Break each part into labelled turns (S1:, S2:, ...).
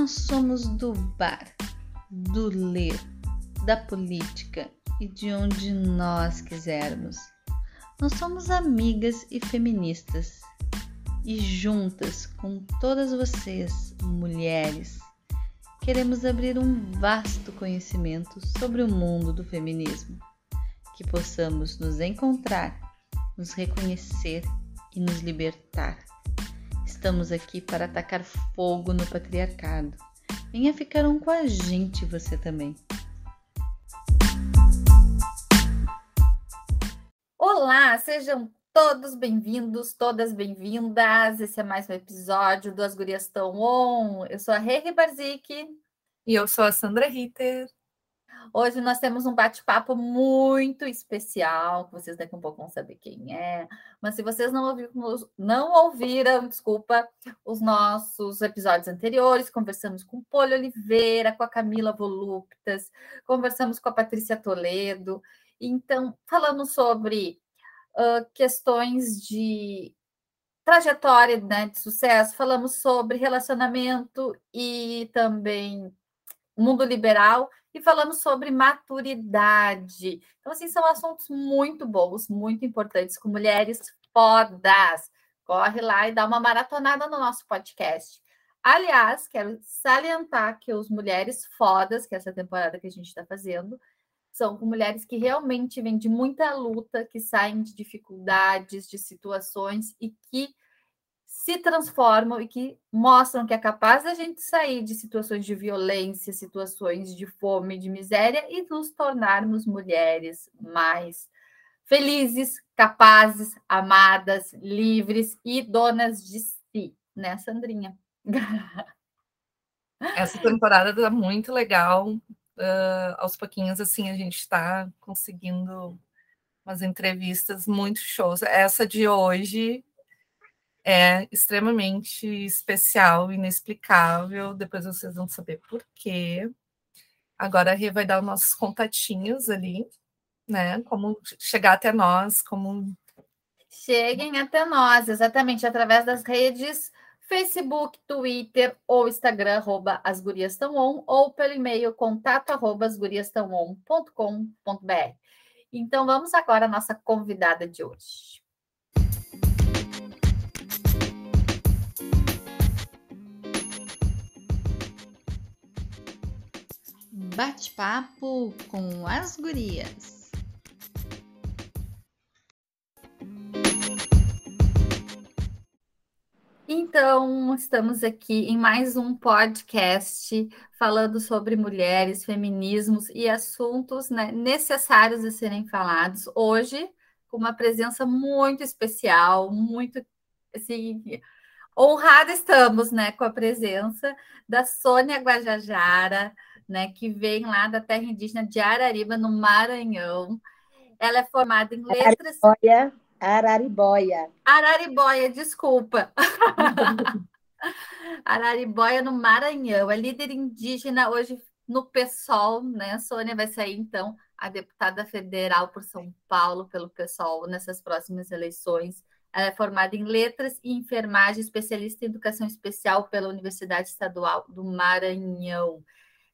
S1: Nós somos do bar, do ler, da política e de onde nós quisermos. Nós somos amigas e feministas e juntas com todas vocês, mulheres, queremos abrir um vasto conhecimento sobre o mundo do feminismo, que possamos nos encontrar, nos reconhecer e nos libertar. Estamos aqui para atacar fogo no patriarcado. Venha ficar um com a gente, você também.
S2: Olá, sejam todos bem-vindos, todas bem-vindas. Esse é mais um episódio do As Gurias Tão On. Eu sou a Rei Barzik.
S3: E eu sou a Sandra Ritter.
S2: Hoje nós temos um bate-papo muito especial, que vocês daqui um pouco vão saber quem é. Mas se vocês não ouviram, não ouviram, desculpa, os nossos episódios anteriores, conversamos com o Polio Oliveira, com a Camila Voluptas, conversamos com a Patrícia Toledo. Então, falamos sobre uh, questões de trajetória né, de sucesso, falamos sobre relacionamento e também mundo liberal e falamos sobre maturidade. Então, assim, são assuntos muito bons, muito importantes, com mulheres fodas. Corre lá e dá uma maratonada no nosso podcast. Aliás, quero salientar que os Mulheres Fodas, que é essa temporada que a gente está fazendo, são com mulheres que realmente vêm de muita luta, que saem de dificuldades, de situações e que se transformam e que mostram que é capaz da gente sair de situações de violência, situações de fome, de miséria e nos tornarmos mulheres mais felizes, capazes, amadas, livres e donas de si, né, Sandrinha?
S3: Essa temporada está muito legal. Uh, aos pouquinhos, assim, a gente está conseguindo umas entrevistas muito shows. Essa de hoje é extremamente especial, inexplicável. Depois vocês vão saber por quê. Agora a Rê vai dar os nossos contatinhos ali, né? Como chegar até nós, como.
S2: Cheguem até nós, exatamente, através das redes Facebook, Twitter ou Instagram, arroba as ou pelo e-mail contato arroba. Então vamos agora à nossa convidada de hoje.
S1: Bate-papo com as gurias.
S2: Então, estamos aqui em mais um podcast falando sobre mulheres, feminismos e assuntos né, necessários a serem falados. Hoje, com uma presença muito especial, muito assim, honrada estamos né, com a presença da Sônia Guajajara né, que vem lá da terra indígena de Arariba, no Maranhão. Ela é formada em letras.
S4: Araribóia. Araribóia.
S2: Araribóia, desculpa. Araribóia, no Maranhão. É líder indígena hoje no PSOL, né? Sônia vai sair, então, a deputada federal por São Paulo, pelo PSOL, nessas próximas eleições. Ela é formada em letras e enfermagem, especialista em educação especial pela Universidade Estadual do Maranhão.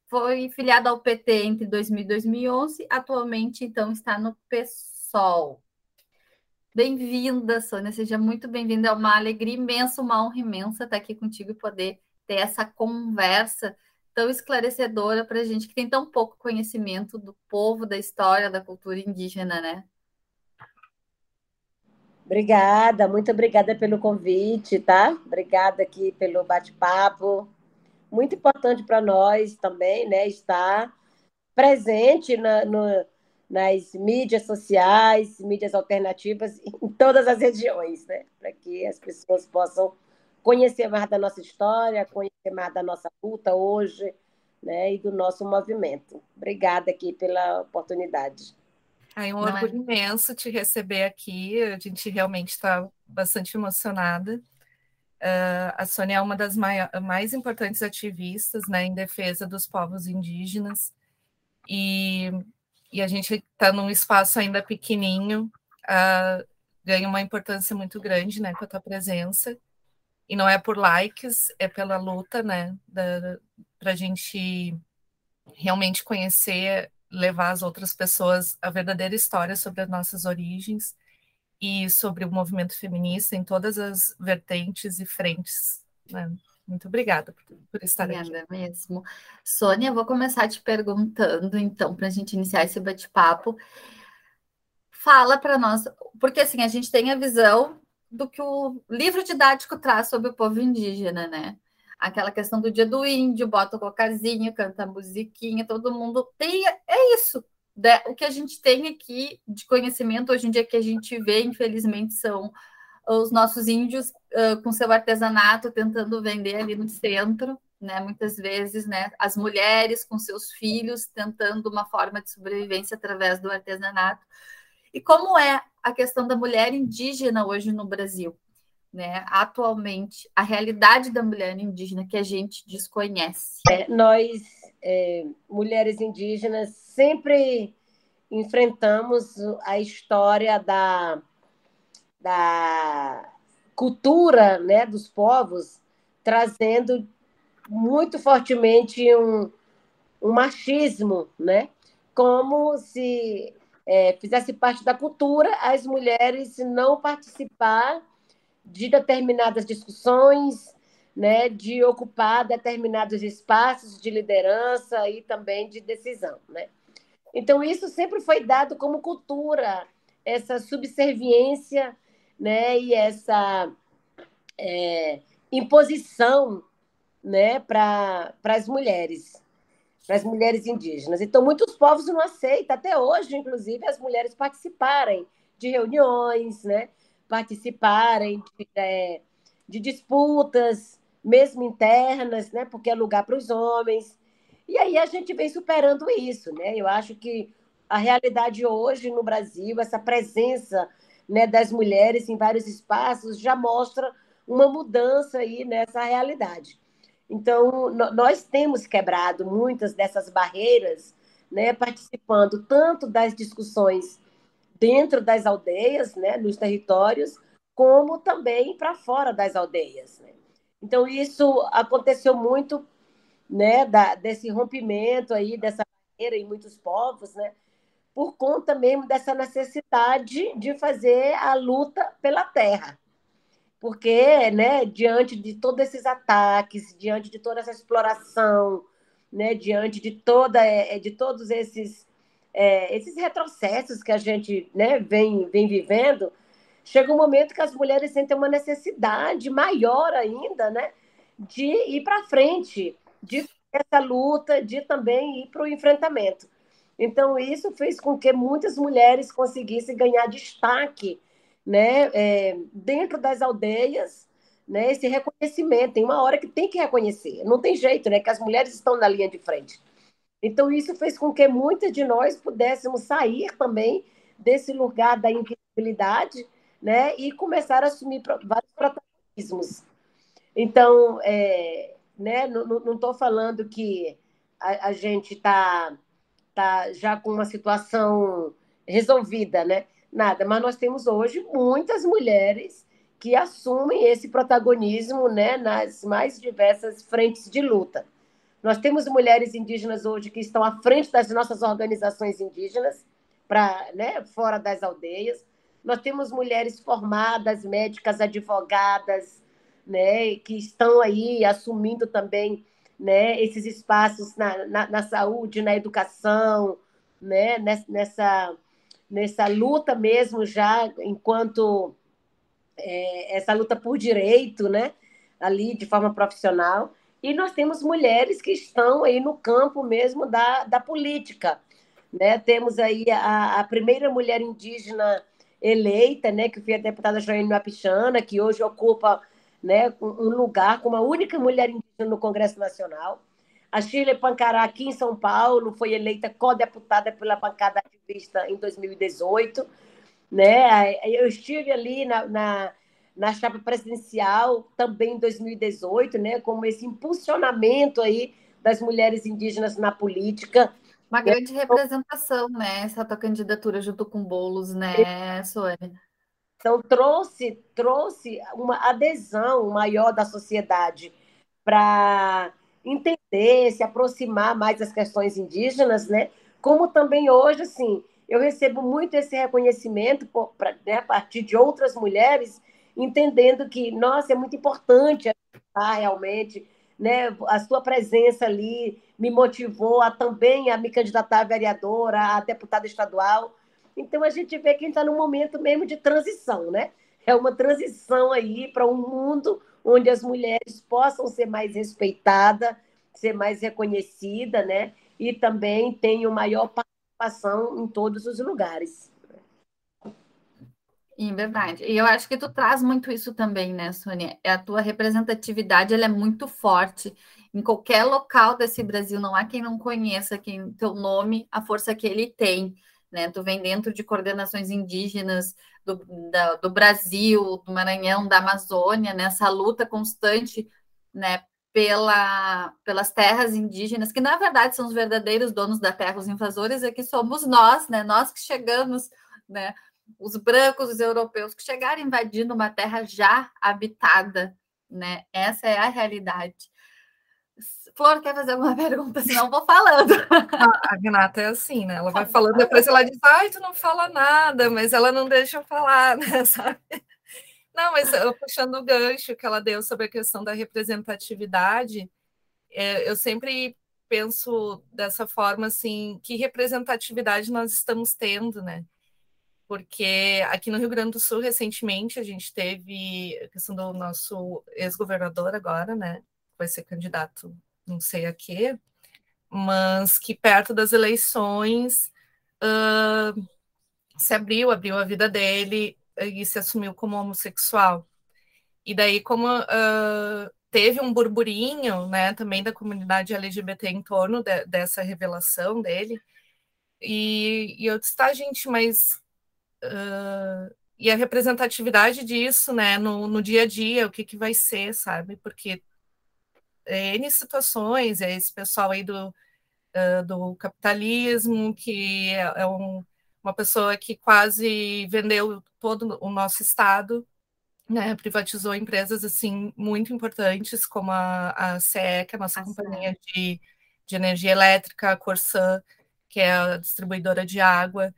S2: Foi filiado ao PT entre 2000 e 2011, atualmente, então, está no PSOL. Bem-vinda, Sônia, seja muito bem-vinda. É uma alegria imensa, uma honra imensa estar aqui contigo e poder ter essa conversa tão esclarecedora para a gente que tem tão pouco conhecimento do povo, da história, da cultura indígena, né?
S4: Obrigada, muito obrigada pelo convite, tá? Obrigada aqui pelo bate-papo muito importante para nós também, né, estar presente na, no, nas mídias sociais, mídias alternativas, em todas as regiões, né, para que as pessoas possam conhecer mais da nossa história, conhecer mais da nossa luta hoje, né, e do nosso movimento. Obrigada aqui pela oportunidade.
S3: É um orgulho imenso te receber aqui. A gente realmente está bastante emocionada. Uh, a Sônia é uma das mai mais importantes ativistas né, em defesa dos povos indígenas, e, e a gente está num espaço ainda pequenininho, uh, ganha uma importância muito grande né, com a tua presença. E não é por likes, é pela luta, né? Para a gente realmente conhecer, levar as outras pessoas a verdadeira história sobre as nossas origens e sobre o movimento feminista em todas as vertentes e frentes. Né? Muito obrigada por, estar
S2: obrigada
S3: aqui.
S2: mesmo. Sônia, vou começar te perguntando, então, para a gente iniciar esse bate-papo. Fala para nós, porque assim, a gente tem a visão do que o livro didático traz sobre o povo indígena, né? Aquela questão do dia do índio, bota o cocazinho, canta a musiquinha, todo mundo tem. É isso. O que a gente tem aqui de conhecimento hoje em dia que a gente vê, infelizmente, são os nossos índios uh, com seu artesanato tentando vender ali no centro, né? Muitas vezes, né? As mulheres com seus filhos tentando uma forma de sobrevivência através do artesanato. E como é a questão da mulher indígena hoje no Brasil? Né? Atualmente, a realidade da mulher indígena que a gente desconhece.
S4: É, nós, é, mulheres indígenas, sempre enfrentamos a história da da cultura né, dos povos, trazendo muito fortemente um, um machismo, né? como se é, fizesse parte da cultura as mulheres não participar de determinadas discussões, né, de ocupar determinados espaços de liderança e também de decisão. Né? Então, isso sempre foi dado como cultura, essa subserviência né, e essa é, imposição né, para as mulheres, para as mulheres indígenas. Então, muitos povos não aceitam, até hoje, inclusive, as mulheres participarem de reuniões, né, participarem de, é, de disputas, mesmo internas, né, porque é lugar para os homens. E aí a gente vem superando isso. Né? Eu acho que a realidade hoje no Brasil, essa presença né, das mulheres em vários espaços já mostra uma mudança aí nessa realidade. Então, nós temos quebrado muitas dessas barreiras, né, participando tanto das discussões dentro das aldeias, né, nos territórios, como também para fora das aldeias. Né? Então, isso aconteceu muito né, da, desse rompimento aí, dessa barreira em muitos povos, né, por conta mesmo dessa necessidade de fazer a luta pela terra. Porque, né, diante de todos esses ataques, diante de toda essa exploração, né, diante de toda é, é, de todos esses é, esses retrocessos que a gente né, vem, vem vivendo, chega um momento que as mulheres sentem uma necessidade maior ainda né, de ir para frente, de essa luta, de também ir para o enfrentamento. Então, isso fez com que muitas mulheres conseguissem ganhar destaque né, é, dentro das aldeias, né, esse reconhecimento. Tem uma hora que tem que reconhecer, não tem jeito, né, que as mulheres estão na linha de frente. Então, isso fez com que muitas de nós pudéssemos sair também desse lugar da invisibilidade né, e começar a assumir vários protagonismos. Então, é, né, não estou falando que a, a gente está tá já com uma situação resolvida, né? Nada, mas nós temos hoje muitas mulheres que assumem esse protagonismo, né, nas mais diversas frentes de luta. Nós temos mulheres indígenas hoje que estão à frente das nossas organizações indígenas, para, né, fora das aldeias. Nós temos mulheres formadas, médicas, advogadas, né, que estão aí assumindo também né, esses espaços na, na, na saúde, na educação, né, nessa, nessa luta mesmo já enquanto é, essa luta por direito, né, ali de forma profissional. E nós temos mulheres que estão aí no campo mesmo da, da política. Né? Temos aí a, a primeira mulher indígena eleita, né, que foi a deputada Joane Mapichana, que hoje ocupa né, um lugar como a única mulher indígena no Congresso Nacional. A Shirley Pancará, aqui em São Paulo, foi eleita co-deputada pela bancada ativista em 2018. Né? Eu estive ali na, na, na chapa presidencial também em 2018, né? como esse impulsionamento aí das mulheres indígenas na política.
S2: Uma grande representação, né? Essa tua candidatura junto com Bolos, né, Sônia?
S4: Então, trouxe, trouxe uma adesão maior da sociedade para entender, se aproximar mais das questões indígenas, né? Como também hoje, assim, eu recebo muito esse reconhecimento por, pra, né, a partir de outras mulheres, entendendo que, nossa, é muito importante realmente, né? A sua presença ali me motivou a também a me candidatar a vereadora, a deputada estadual. Então a gente vê que a gente está num momento mesmo de transição, né? É uma transição aí para um mundo onde as mulheres possam ser mais respeitadas, ser mais reconhecidas, né? E também tenham maior participação em todos os lugares.
S2: Em verdade. E eu acho que tu traz muito isso também, né, Sônia? A tua representatividade ela é muito forte. Em qualquer local desse Brasil, não há quem não conheça quem teu nome, a força que ele tem. Né? Tu vem dentro de coordenações indígenas do, da, do Brasil, do Maranhão, da Amazônia, nessa luta constante né, pela, pelas terras indígenas, que na verdade são os verdadeiros donos da terra, os invasores é que somos nós, né? Nós que chegamos, né? Os brancos, os europeus que chegaram invadindo uma terra já habitada, né? Essa é a realidade. Flor, quer fazer alguma pergunta? Senão eu vou falando.
S3: A, a Renata é assim, né? Ela vai falando, depois ela diz, ai, tu não fala nada, mas ela não deixa eu falar, né? Sabe? Não, mas eu, puxando o gancho que ela deu sobre a questão da representatividade, é, eu sempre penso dessa forma, assim, que representatividade nós estamos tendo, né? Porque aqui no Rio Grande do Sul, recentemente, a gente teve a questão do nosso ex-governador agora, né? Vai ser candidato não sei a quê, mas que perto das eleições uh, se abriu, abriu a vida dele e se assumiu como homossexual. E daí, como uh, teve um burburinho, né, também da comunidade LGBT em torno de, dessa revelação dele, e, e eu disse, tá, gente, mas uh, e a representatividade disso, né, no, no dia a dia, o que, que vai ser, sabe? Porque N situações, é esse pessoal aí do, uh, do capitalismo, que é, é um, uma pessoa que quase vendeu todo o nosso Estado, né, privatizou empresas assim muito importantes, como a, a CE, que é a nossa a companhia de, de energia elétrica, a Corsã, que é a distribuidora de água,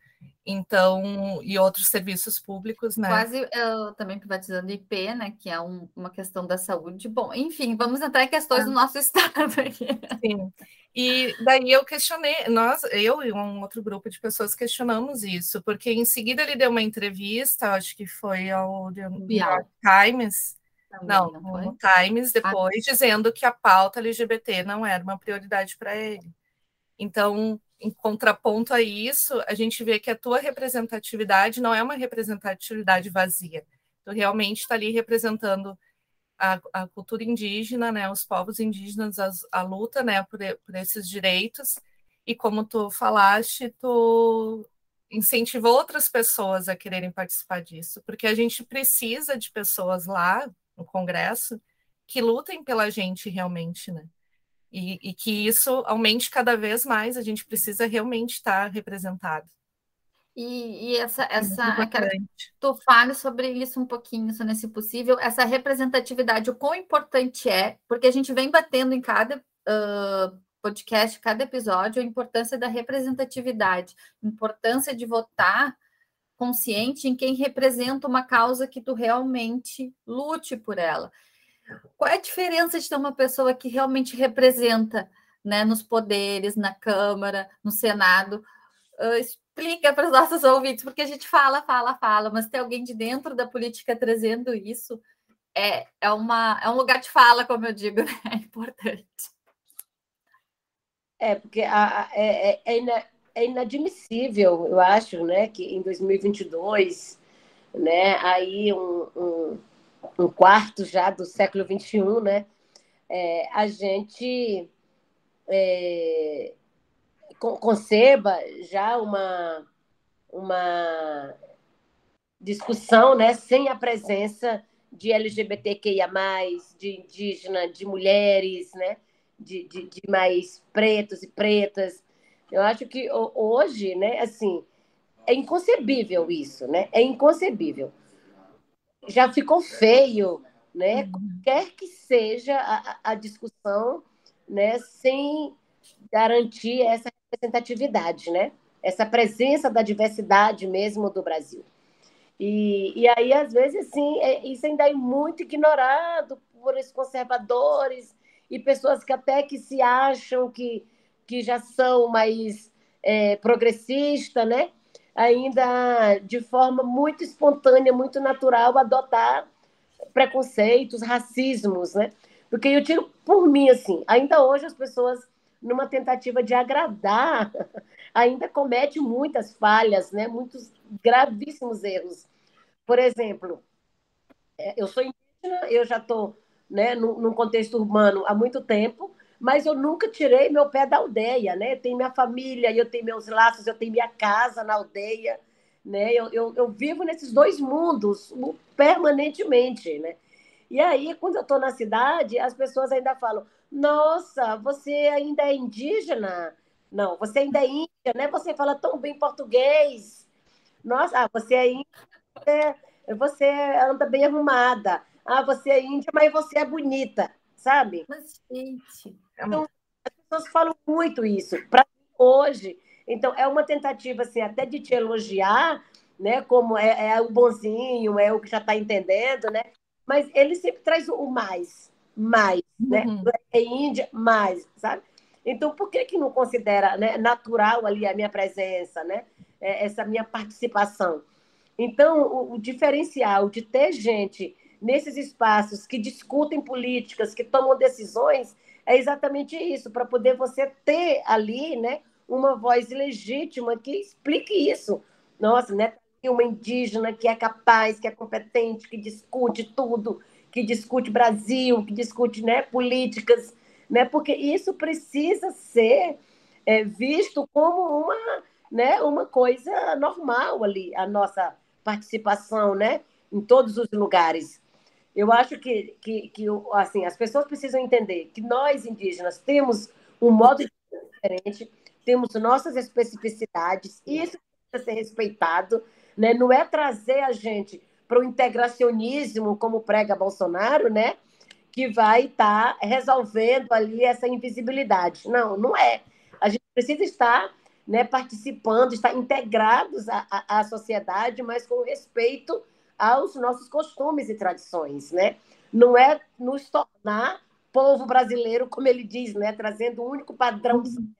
S3: então, e outros serviços públicos, né?
S2: Quase eu, também privatizando IP, né? Que é um, uma questão da saúde. Bom, enfim, vamos entrar em questões ah. do nosso estado aqui.
S3: Sim. E daí eu questionei, nós, eu e um outro grupo de pessoas questionamos isso, porque em seguida ele deu uma entrevista, acho que foi ao York Times, também, não, não no Times ah, depois, ah. dizendo que a pauta LGBT não era uma prioridade para ele. Então, em contraponto a isso, a gente vê que a tua representatividade não é uma representatividade vazia. Tu realmente está ali representando a, a, cultura indígena, né, os povos indígenas, a, a luta, né, por, por esses direitos. E como tu falaste, tu incentivou outras pessoas a quererem participar disso, porque a gente precisa de pessoas lá no Congresso que lutem pela gente realmente, né? E, e, que isso aumente cada vez mais, a gente precisa realmente estar representado.
S2: E, e essa, essa é tu fale sobre isso um pouquinho, se possível, essa representatividade, o quão importante é, porque a gente vem batendo em cada uh, podcast, cada episódio, a importância da representatividade, importância de votar consciente em quem representa uma causa que tu realmente lute por ela. Qual é a diferença de ter uma pessoa que realmente representa né, nos poderes, na Câmara, no Senado? Uh, explica para os nossos ouvintes, porque a gente fala, fala, fala, mas ter alguém de dentro da política trazendo isso é, é, uma, é um lugar de fala, como eu digo, né? é importante.
S4: É, porque a, é, é, é, ina, é inadmissível, eu acho, né, que em 2022, né, aí um, um um quarto já do século XXI, né? É, a gente é, conceba já uma, uma discussão né, sem a presença de LGBTQIA, de indígena, de mulheres, né, de, de, de mais pretos e pretas. Eu acho que hoje, né, assim, é inconcebível isso, né? É inconcebível já ficou feio, né? Uhum. Quer que seja a, a discussão, né? Sem garantir essa representatividade, né? Essa presença da diversidade mesmo do Brasil. E, e aí, às vezes, sim, é, isso ainda é muito ignorado por esses conservadores e pessoas que até que se acham que, que já são mais é, progressistas, né? Ainda de forma muito espontânea, muito natural, adotar preconceitos, racismos, né? Porque eu tiro por mim, assim, ainda hoje as pessoas, numa tentativa de agradar, ainda cometem muitas falhas, né? Muitos gravíssimos erros. Por exemplo, é, eu sou indígena, eu já estou né, num, num contexto urbano há muito tempo, mas eu nunca tirei meu pé da aldeia, né? Eu tenho minha família, eu tenho meus laços, eu tenho minha casa na aldeia, né? Eu, eu, eu vivo nesses dois mundos permanentemente, né? E aí, quando eu estou na cidade, as pessoas ainda falam: Nossa, você ainda é indígena? Não, você ainda é índia, né? Você fala tão bem português. Nossa, ah, você é índia, você anda bem arrumada. Ah, você é índia, mas você é bonita, sabe?
S2: Mas, gente,
S4: é então, as pessoas falam muito isso. Para hoje, então, é uma tentativa assim, até de te elogiar, né? Como é, é o bonzinho, é o que já está entendendo, né? Mas ele sempre traz o mais, mais, né? uhum. né? É Índia, mais, sabe? Então, por que, que não considera né, natural ali a minha presença, né? É, essa minha participação? Então, o, o diferencial de ter gente nesses espaços que discutem políticas, que tomam decisões, é exatamente isso, para poder você ter ali, né, uma voz legítima que explique isso. Nossa, né? Uma indígena que é capaz, que é competente, que discute tudo, que discute Brasil, que discute né, políticas, né? Porque isso precisa ser é, visto como uma, né, uma coisa normal ali, a nossa participação, né? Em todos os lugares. Eu acho que, que, que assim, as pessoas precisam entender que nós, indígenas, temos um modo diferente, temos nossas especificidades, e isso precisa ser respeitado. Né? Não é trazer a gente para o integracionismo, como prega Bolsonaro, né? que vai estar tá resolvendo ali essa invisibilidade. Não, não é. A gente precisa estar né, participando, estar integrados à, à, à sociedade, mas com respeito aos nossos costumes e tradições, né? Não é nos tornar povo brasileiro, como ele diz, né? Trazendo um único padrão de sociedade.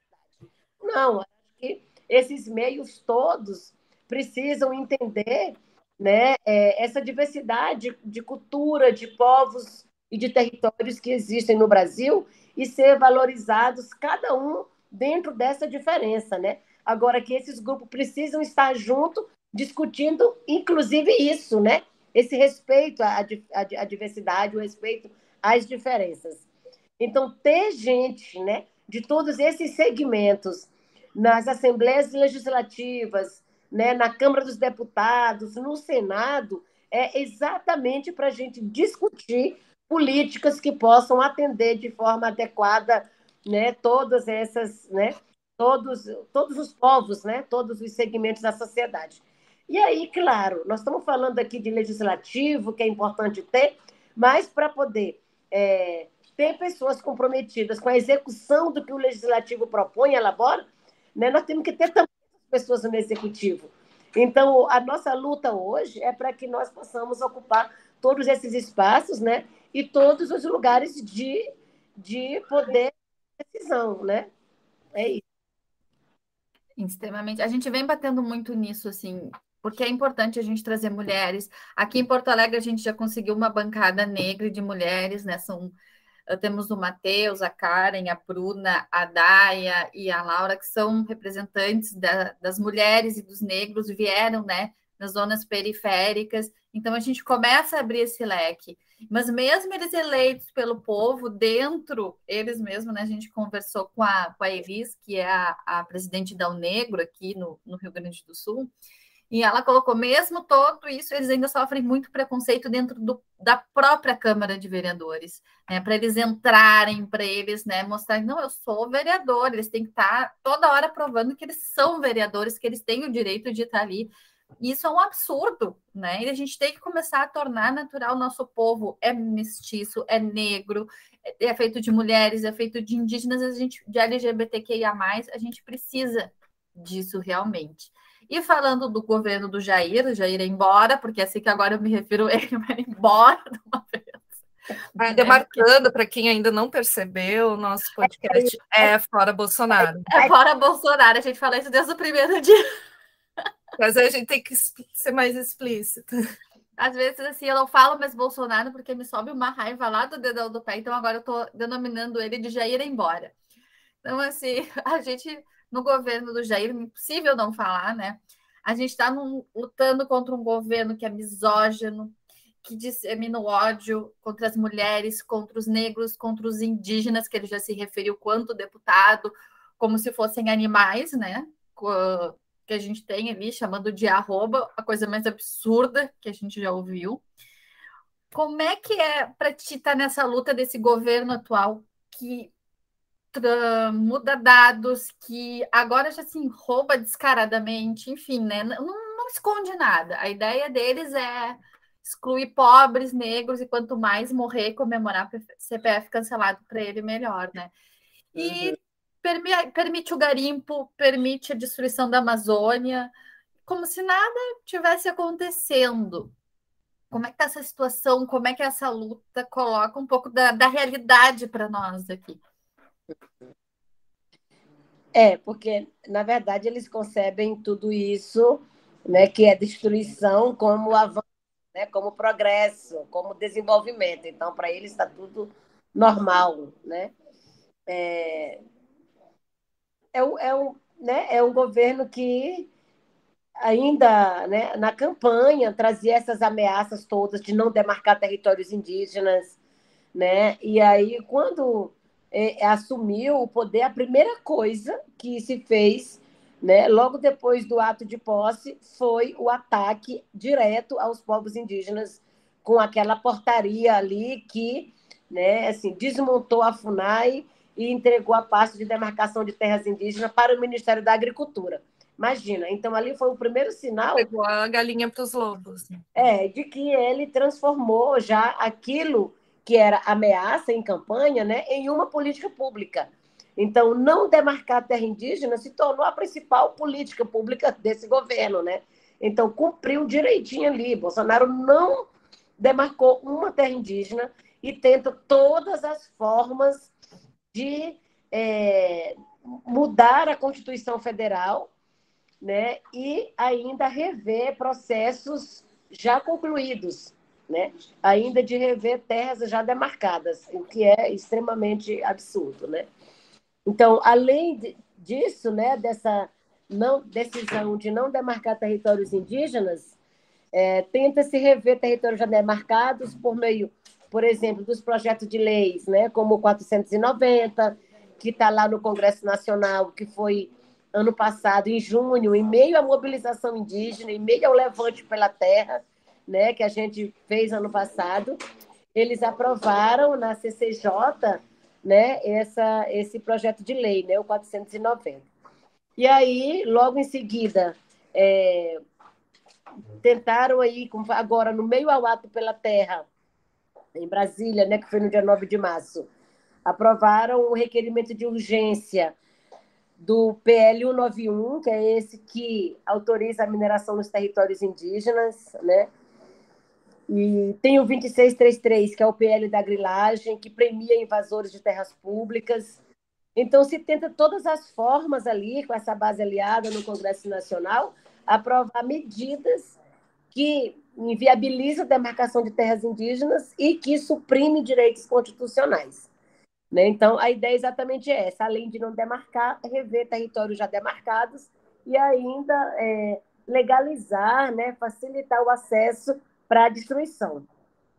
S4: Não, acho que esses meios todos precisam entender né, é, essa diversidade de cultura, de povos e de territórios que existem no Brasil e ser valorizados cada um dentro dessa diferença, né? Agora que esses grupos precisam estar juntos discutindo, inclusive, isso, né? Esse respeito à, à, à diversidade, o respeito às diferenças. Então, ter gente né, de todos esses segmentos nas assembleias legislativas, né, na Câmara dos Deputados, no Senado, é exatamente para a gente discutir políticas que possam atender de forma adequada né, todas essas, né, todos, todos os povos, né, todos os segmentos da sociedade. E aí, claro, nós estamos falando aqui de legislativo, que é importante ter, mas para poder é, ter pessoas comprometidas com a execução do que o legislativo propõe elabora, né, nós temos que ter também pessoas no executivo. Então, a nossa luta hoje é para que nós possamos ocupar todos esses espaços né, e todos os lugares de, de poder de decisão. Né? É isso.
S2: Extremamente. A gente vem batendo muito nisso, assim, porque é importante a gente trazer mulheres. Aqui em Porto Alegre a gente já conseguiu uma bancada negra de mulheres, né? São, eh, temos o Matheus, a Karen, a Bruna, a Daia e a Laura, que são representantes da, das mulheres e dos negros, vieram, né? Nas zonas periféricas. Então a gente começa a abrir esse leque. Mas mesmo eles eleitos pelo povo, dentro, eles mesmos, né? A gente conversou com a, com a Elis, que é a, a presidente da Unegro aqui no, no Rio Grande do Sul, e ela colocou, mesmo todo isso, eles ainda sofrem muito preconceito dentro do, da própria Câmara de Vereadores, né? Para eles entrarem, para eles né, mostrarem, não, eu sou vereador, eles têm que estar tá toda hora provando que eles são vereadores, que eles têm o direito de estar ali. Isso é um absurdo, né? E a gente tem que começar a tornar natural o nosso povo. É mestiço, é negro, é, é feito de mulheres, é feito de indígenas, a gente, de LGBTQIA, a gente precisa disso realmente. E falando do governo do Jair, o Jair é embora, porque é assim que agora eu me refiro, ele vai embora de uma vez.
S3: Ainda marcando, para quem ainda não percebeu, o nosso podcast é Fora Bolsonaro.
S2: É, é Fora Bolsonaro, a gente fala isso desde o primeiro dia.
S3: Mas a gente tem que ser mais explícita.
S2: Às vezes, assim, eu não falo mais Bolsonaro porque me sobe uma raiva lá do dedão do pé, então agora eu estou denominando ele de Jair embora. Então, assim, a gente, no governo do Jair, impossível não falar, né? A gente está lutando contra um governo que é misógino, que dissemina o ódio contra as mulheres, contra os negros, contra os indígenas, que ele já se referiu quanto deputado, como se fossem animais, né? Que a gente tem ali, chamando de arroba, a coisa mais absurda que a gente já ouviu. Como é que é para ti estar tá nessa luta desse governo atual que muda dados, que agora já se rouba descaradamente, enfim, né? Não, não esconde nada. A ideia deles é excluir pobres, negros, e quanto mais morrer, comemorar CPF cancelado para ele, melhor, né? E uhum. permite o garimpo, permite a destruição da Amazônia, como se nada tivesse acontecendo. Como é que está essa situação? Como é que essa luta coloca um pouco da, da realidade para nós aqui?
S4: É, porque, na verdade, eles concebem tudo isso, né, que é destruição, como avanço né, como progresso, como desenvolvimento. Então, para eles está tudo normal. Né? É, é, um, é, um, né, é um governo que ainda né, na campanha trazia essas ameaças todas de não demarcar territórios indígenas, né? E aí quando é, assumiu o poder, a primeira coisa que se fez né? Logo depois do ato de posse, foi o ataque direto aos povos indígenas, com aquela portaria ali que né, assim, desmontou a FUNAI e entregou a pasta de demarcação de terras indígenas para o Ministério da Agricultura. Imagina, então ali foi o primeiro sinal.
S3: Pegou a galinha para os lobos.
S4: É, de que ele transformou já aquilo que era ameaça em campanha né, em uma política pública. Então, não demarcar terra indígena se tornou a principal política pública desse governo, né? Então, cumpriu direitinho ali. Bolsonaro não demarcou uma terra indígena e tenta todas as formas de é, mudar a Constituição Federal né? e ainda rever processos já concluídos, né? ainda de rever terras já demarcadas, o que é extremamente absurdo. Né? Então, além disso, né, dessa não, decisão de não demarcar territórios indígenas, é, tenta-se rever territórios já demarcados por meio, por exemplo, dos projetos de leis, né, como o 490, que está lá no Congresso Nacional, que foi ano passado, em junho, em meio à mobilização indígena, em meio ao levante pela terra, né, que a gente fez ano passado, eles aprovaram na CCJ né, essa, esse projeto de lei, né, o 490. E aí, logo em seguida, é, tentaram aí, agora no meio ao ato pela terra, em Brasília, né, que foi no dia 9 de março, aprovaram o requerimento de urgência do PL 191, que é esse que autoriza a mineração nos territórios indígenas, né? E tem o 2633, que é o PL da grilagem, que premia invasores de terras públicas. Então, se tenta todas as formas ali, com essa base aliada no Congresso Nacional, aprovar medidas que inviabilizam a demarcação de terras indígenas e que suprime direitos constitucionais. Né? Então, a ideia é exatamente essa: além de não demarcar, rever territórios já demarcados e ainda é, legalizar, né, facilitar o acesso para a destruição.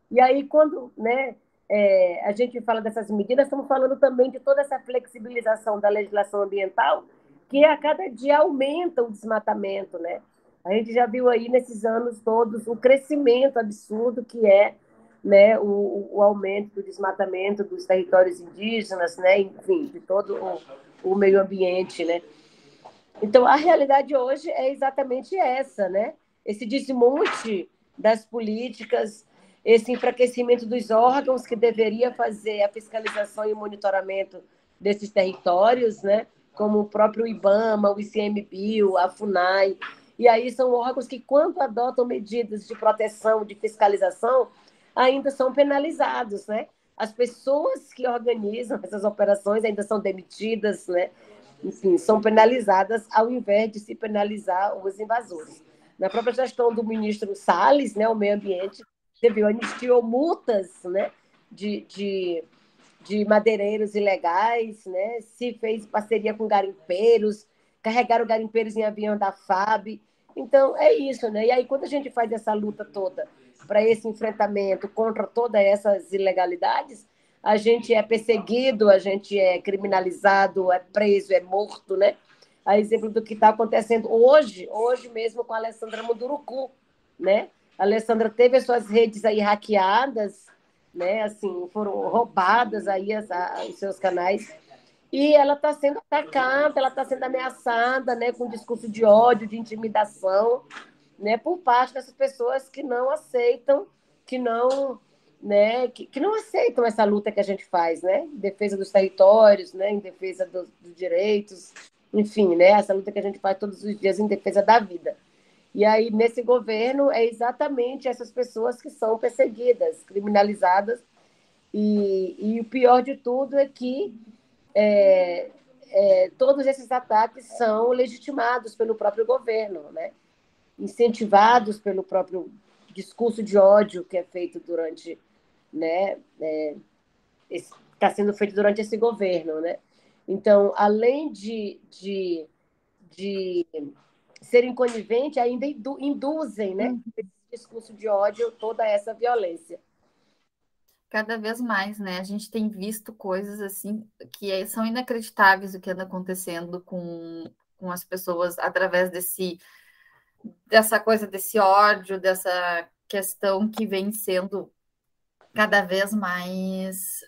S4: E aí, quando né, é, a gente fala dessas medidas, estamos falando também de toda essa flexibilização da legislação ambiental, que a cada dia aumenta o desmatamento. Né? A gente já viu aí nesses anos todos o crescimento absurdo que é né, o, o aumento do desmatamento dos territórios indígenas, né, enfim, de todo o, o meio ambiente. Né? Então, a realidade hoje é exatamente essa, né? esse desmonte das políticas, esse enfraquecimento dos órgãos que deveria fazer a fiscalização e o monitoramento desses territórios, né? como o próprio IBAMA, o ICMBio, a FUNAI. E aí são órgãos que, quando adotam medidas de proteção, de fiscalização, ainda são penalizados, né? As pessoas que organizam essas operações ainda são demitidas, né? Enfim, são penalizadas ao invés de se penalizar os invasores. Na própria gestão do ministro Salles, né, o meio ambiente, teve anistiou multas, né, de, de, de madeireiros ilegais, né, se fez parceria com garimpeiros, carregaram garimpeiros em avião da FAB. Então, é isso, né? E aí, quando a gente faz essa luta toda para esse enfrentamento contra todas essas ilegalidades, a gente é perseguido, a gente é criminalizado, é preso, é morto, né? A exemplo do que está acontecendo hoje, hoje mesmo com a Alessandra Munduruku, né? A Alessandra teve as suas redes aí hackeadas, né? Assim, foram roubadas aí as, a, os seus canais e ela está sendo atacada, ela está sendo ameaçada, né? Com discurso de ódio, de intimidação, né, por parte dessas pessoas que não aceitam, que não, né, que, que não aceitam essa luta que a gente faz, né, em defesa dos territórios, né, em defesa dos, dos direitos, enfim, né, essa luta que a gente faz todos os dias em defesa da vida. E aí, nesse governo, é exatamente essas pessoas que são perseguidas, criminalizadas, e, e o pior de tudo é que é, é, todos esses ataques são legitimados pelo próprio governo, né? incentivados pelo próprio discurso de ódio que é feito durante, né, está é, sendo feito durante esse governo, né? Então, além de, de, de serem coniventes, ainda induzem, né, uhum. esse discurso de ódio, toda essa violência.
S2: Cada vez mais, né? A gente tem visto coisas assim que é, são inacreditáveis o que anda acontecendo com, com as pessoas através desse dessa coisa desse ódio, dessa questão que vem sendo cada vez mais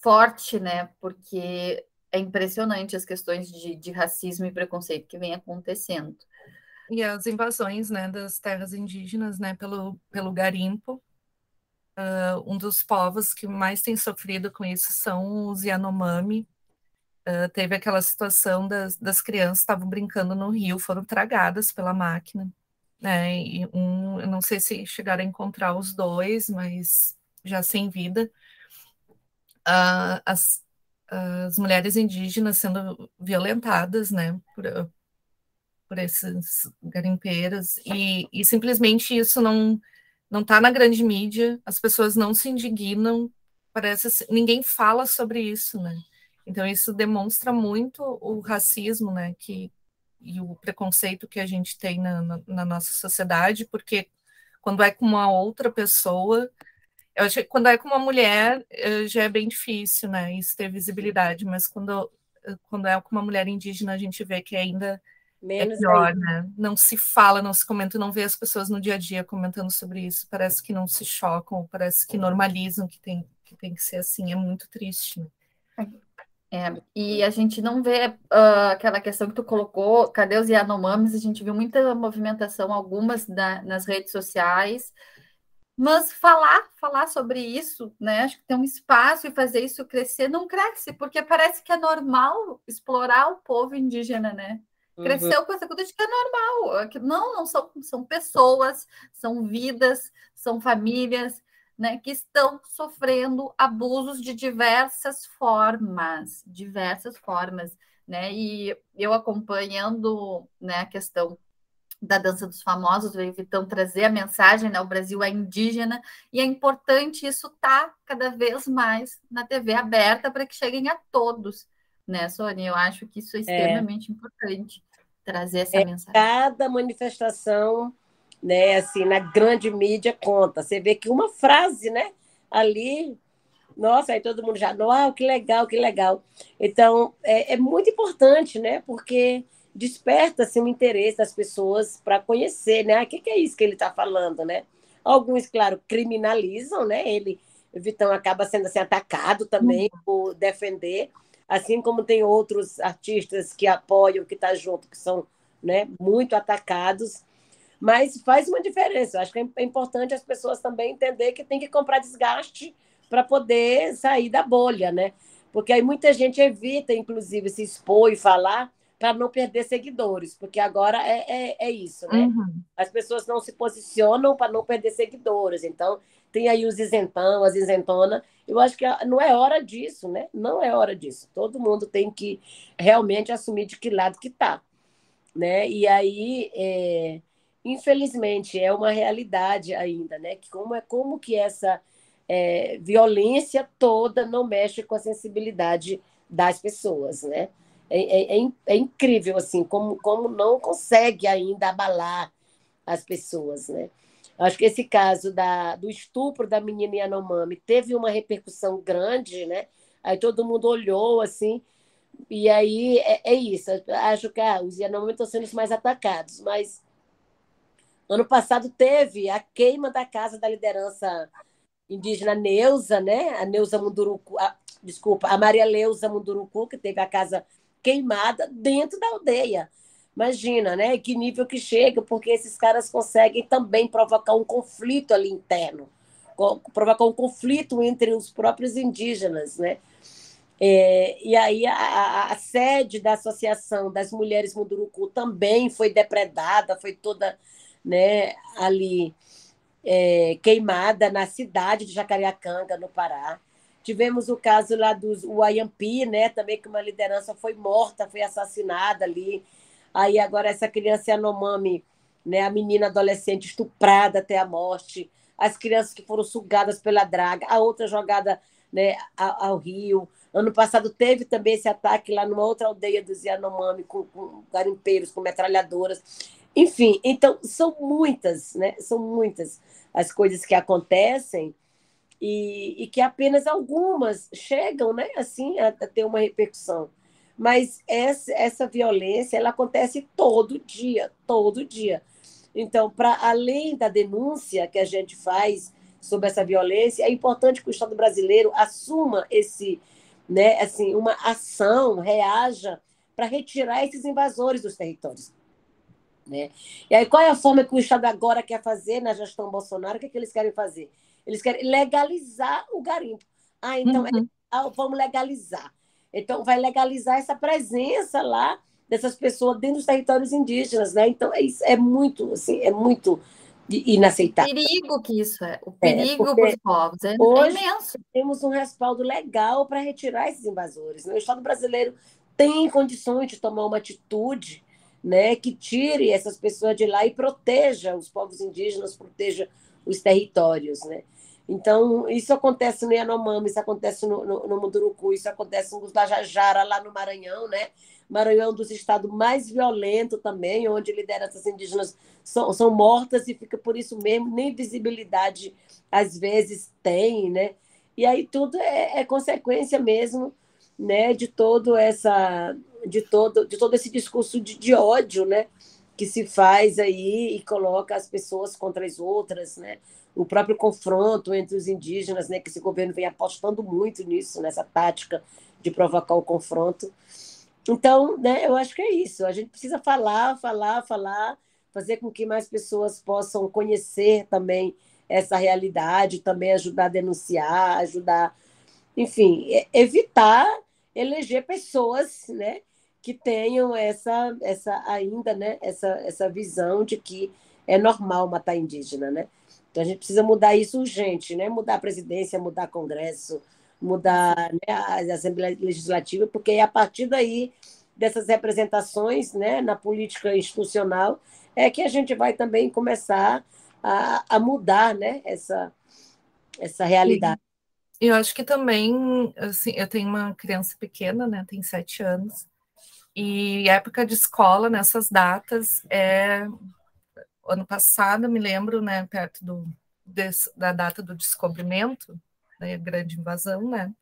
S2: forte, né? Porque é impressionante as questões de, de racismo e preconceito que vem acontecendo.
S3: E as invasões, né, das terras indígenas, né, pelo, pelo garimpo. Uh, um dos povos que mais tem sofrido com isso são os Yanomami, Uh, teve aquela situação das, das crianças estavam brincando no rio, foram tragadas pela máquina. Né? E um, eu não sei se chegaram a encontrar os dois, mas já sem vida. Uh, as, as mulheres indígenas sendo violentadas né, por, por esses garimpeiros, e, e simplesmente isso não não está na grande mídia, as pessoas não se indignam, parece ninguém fala sobre isso, né? Então, isso demonstra muito o racismo, né, que, e o preconceito que a gente tem na, na, na nossa sociedade, porque quando é com uma outra pessoa, eu acho que quando é com uma mulher eh, já é bem difícil, né, isso ter visibilidade, mas quando, quando é com uma mulher indígena, a gente vê que ainda é Menos é pior, né? Não se fala, não se comenta, não vê as pessoas no dia a dia comentando sobre isso, parece que não se chocam, parece que normalizam que tem que, tem que ser assim, é muito triste. Né?
S2: É. E a gente não vê uh, aquela questão que tu colocou, cadê os Yanomamis? A gente viu muita movimentação, algumas nas redes sociais, mas falar, falar sobre isso, né? Acho que tem um espaço e fazer isso crescer não cresce, porque parece que é normal explorar o povo indígena, né? Uhum. Cresceu uhum. com essa coisa de que é normal. Não, não são, são pessoas, são vidas, são famílias, né, que estão sofrendo abusos de diversas formas, diversas formas, né? E eu acompanhando né, a questão da dança dos famosos, o Vitão trazer a mensagem, né? O Brasil é indígena e é importante isso tá cada vez mais na TV aberta para que cheguem a todos, né, Sônia? Eu acho que isso é, é. extremamente é. importante trazer essa é, mensagem.
S4: Cada manifestação né? Assim, na grande mídia conta. Você vê que uma frase, né? Ali, nossa, aí todo mundo já, ah, que legal, que legal. Então, é, é muito importante, né? Porque desperta assim, o interesse das pessoas para conhecer, né? O que, que é isso que ele está falando, né? Alguns, claro, criminalizam, né? Ele, Vitão acaba sendo assim, atacado também uhum. por defender, assim como tem outros artistas que apoiam, que estão tá junto, que são né, muito atacados Mas faz uma diferença. Eu acho que é importante as pessoas também entender que tem que comprar desgaste para poder sair da bolha, né? Porque aí muita gente evita, inclusive, se expor e falar para não perder seguidores, porque agora é, é, é isso, né? Uhum. As pessoas não se posicionam para não perder seguidores. Então, tem aí os isentão, as isentonas. Eu acho que não é hora disso, né? Não é hora disso. Todo mundo tem que realmente assumir de que lado que está. Né? E aí, é, infelizmente, é uma realidade ainda, né? Que como é como que essa é, violência toda não mexe com a sensibilidade das pessoas, né? É, é, é, é, incrível, assim, como, como não consegue ainda abalar as pessoas, né? Acho que esse caso da, do estupro da menina Yanomami teve uma repercussão grande, né? Aí todo mundo olhou, assim, e aí é, é isso. Acho que ah, os Yanomami estão sendo os mais atacados, mas ano passado teve a queima da casa da liderança indígena Neuza, né? A Neuza Munduruku, a, desculpa, a Maria Leuza Munduruku, que teve a casa queimada dentro da aldeia. Imagina, né? Que nível que chega, porque esses caras conseguem também provocar um conflito ali interno, provocar um conflito entre os próprios indígenas, né? É, e aí a, a, sede da Associação das Mulheres Munduruku também foi depredada, foi toda né, ali é, queimada na cidade de Jacareacanga, no Pará. Tivemos o caso lá dos Uayampi, né? Também que uma liderança foi morta, foi assassinada ali. Aí agora essa criança Yanomami, né? A menina adolescente estuprada até a morte. As crianças que foram sugadas pela draga, a outra jogada né, ao, rio. Ano passado teve também esse ataque lá numa outra aldeia dos Yanomami com, com garimpeiros, com metralhadoras. Enfim, então são muitas, né? São muitas as coisas que acontecem e, e que apenas algumas chegam, né, assim, a, a ter uma repercussão. Mas essa, essa violência, ela acontece todo dia, todo dia. Então, para além da denúncia que a gente faz sobre essa violência, é importante que o Estado brasileiro assuma esse, né, assim, uma ação, reaja para retirar esses invasores dos territórios. Né? E aí, qual é a forma que o Estado agora quer fazer na gestão Bolsonaro? O que, é que eles querem fazer? Eles querem legalizar o garimpo. Ah, então uhum. é, vamos legalizar. Então, vai legalizar essa presença lá dessas pessoas dentro dos territórios indígenas, né? Então, é, isso, é muito, assim, é muito inaceitável.
S2: O perigo que isso é, o é, perigo é, para os povos, é,
S4: hoje é imenso. Temos um respaldo legal para retirar esses invasores. Né? O Estado brasileiro tem condições de tomar uma atitude né, que tire essas pessoas de lá e proteja os povos indígenas, proteja os territórios, né? Então, isso acontece no Yanomami, isso acontece no, no, no Munduruku, isso acontece no Guajajara, lá no Maranhão, né? Maranhão é um dos estados mais violentos também, onde lideranças indígenas são, são mortas e fica por isso mesmo, nem visibilidade às vezes tem, né? E aí tudo é, é consequência mesmo, né, de todo essa de todo de todo esse discurso de, de ódio, né, que se faz aí e coloca as pessoas contra as outras, né? O próprio confronto entre os indígenas, né? Que esse governo vem apostando muito nisso, nessa tática de provocar o confronto. Então, né? Eu acho que é isso. A gente precisa falar, falar, falar, fazer com que mais pessoas possam conhecer também essa realidade, também ajudar a denunciar, ajudar, enfim, evitar eleger pessoas, né? Que tenham essa, essa ainda, né, essa, essa visão de que é normal matar indígena, né? Então a gente precisa mudar isso urgente, né? Mudar a presidência, mudar Congresso, mudar né, a Assembleia Legislativa, porque é a partir daí dessas representações, né, na política institucional, é que a gente vai também começar a, a mudar, né, essa essa realidade.
S3: Eu acho que também, assim, eu tenho uma criança pequena, né, tem sete anos, e época de escola, nessas datas, é ano passado, me lembro, né, perto do, da data do descobrimento, da né, grande invasão, né,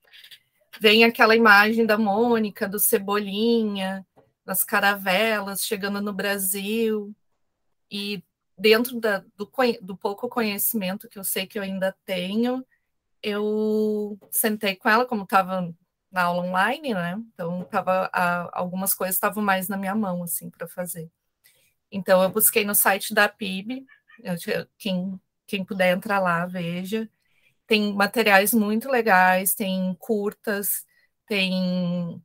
S3: vem aquela imagem da Mônica, do Cebolinha, das caravelas chegando no Brasil, e dentro da, do, do pouco conhecimento que eu sei que eu ainda tenho, eu sentei com ela, como estava na aula online, né? Então, tava, a, algumas coisas estavam mais na minha mão, assim, para fazer. Então, eu busquei no site da PIB, eu, quem, quem puder entrar lá, veja. Tem materiais muito legais, tem curtas, tem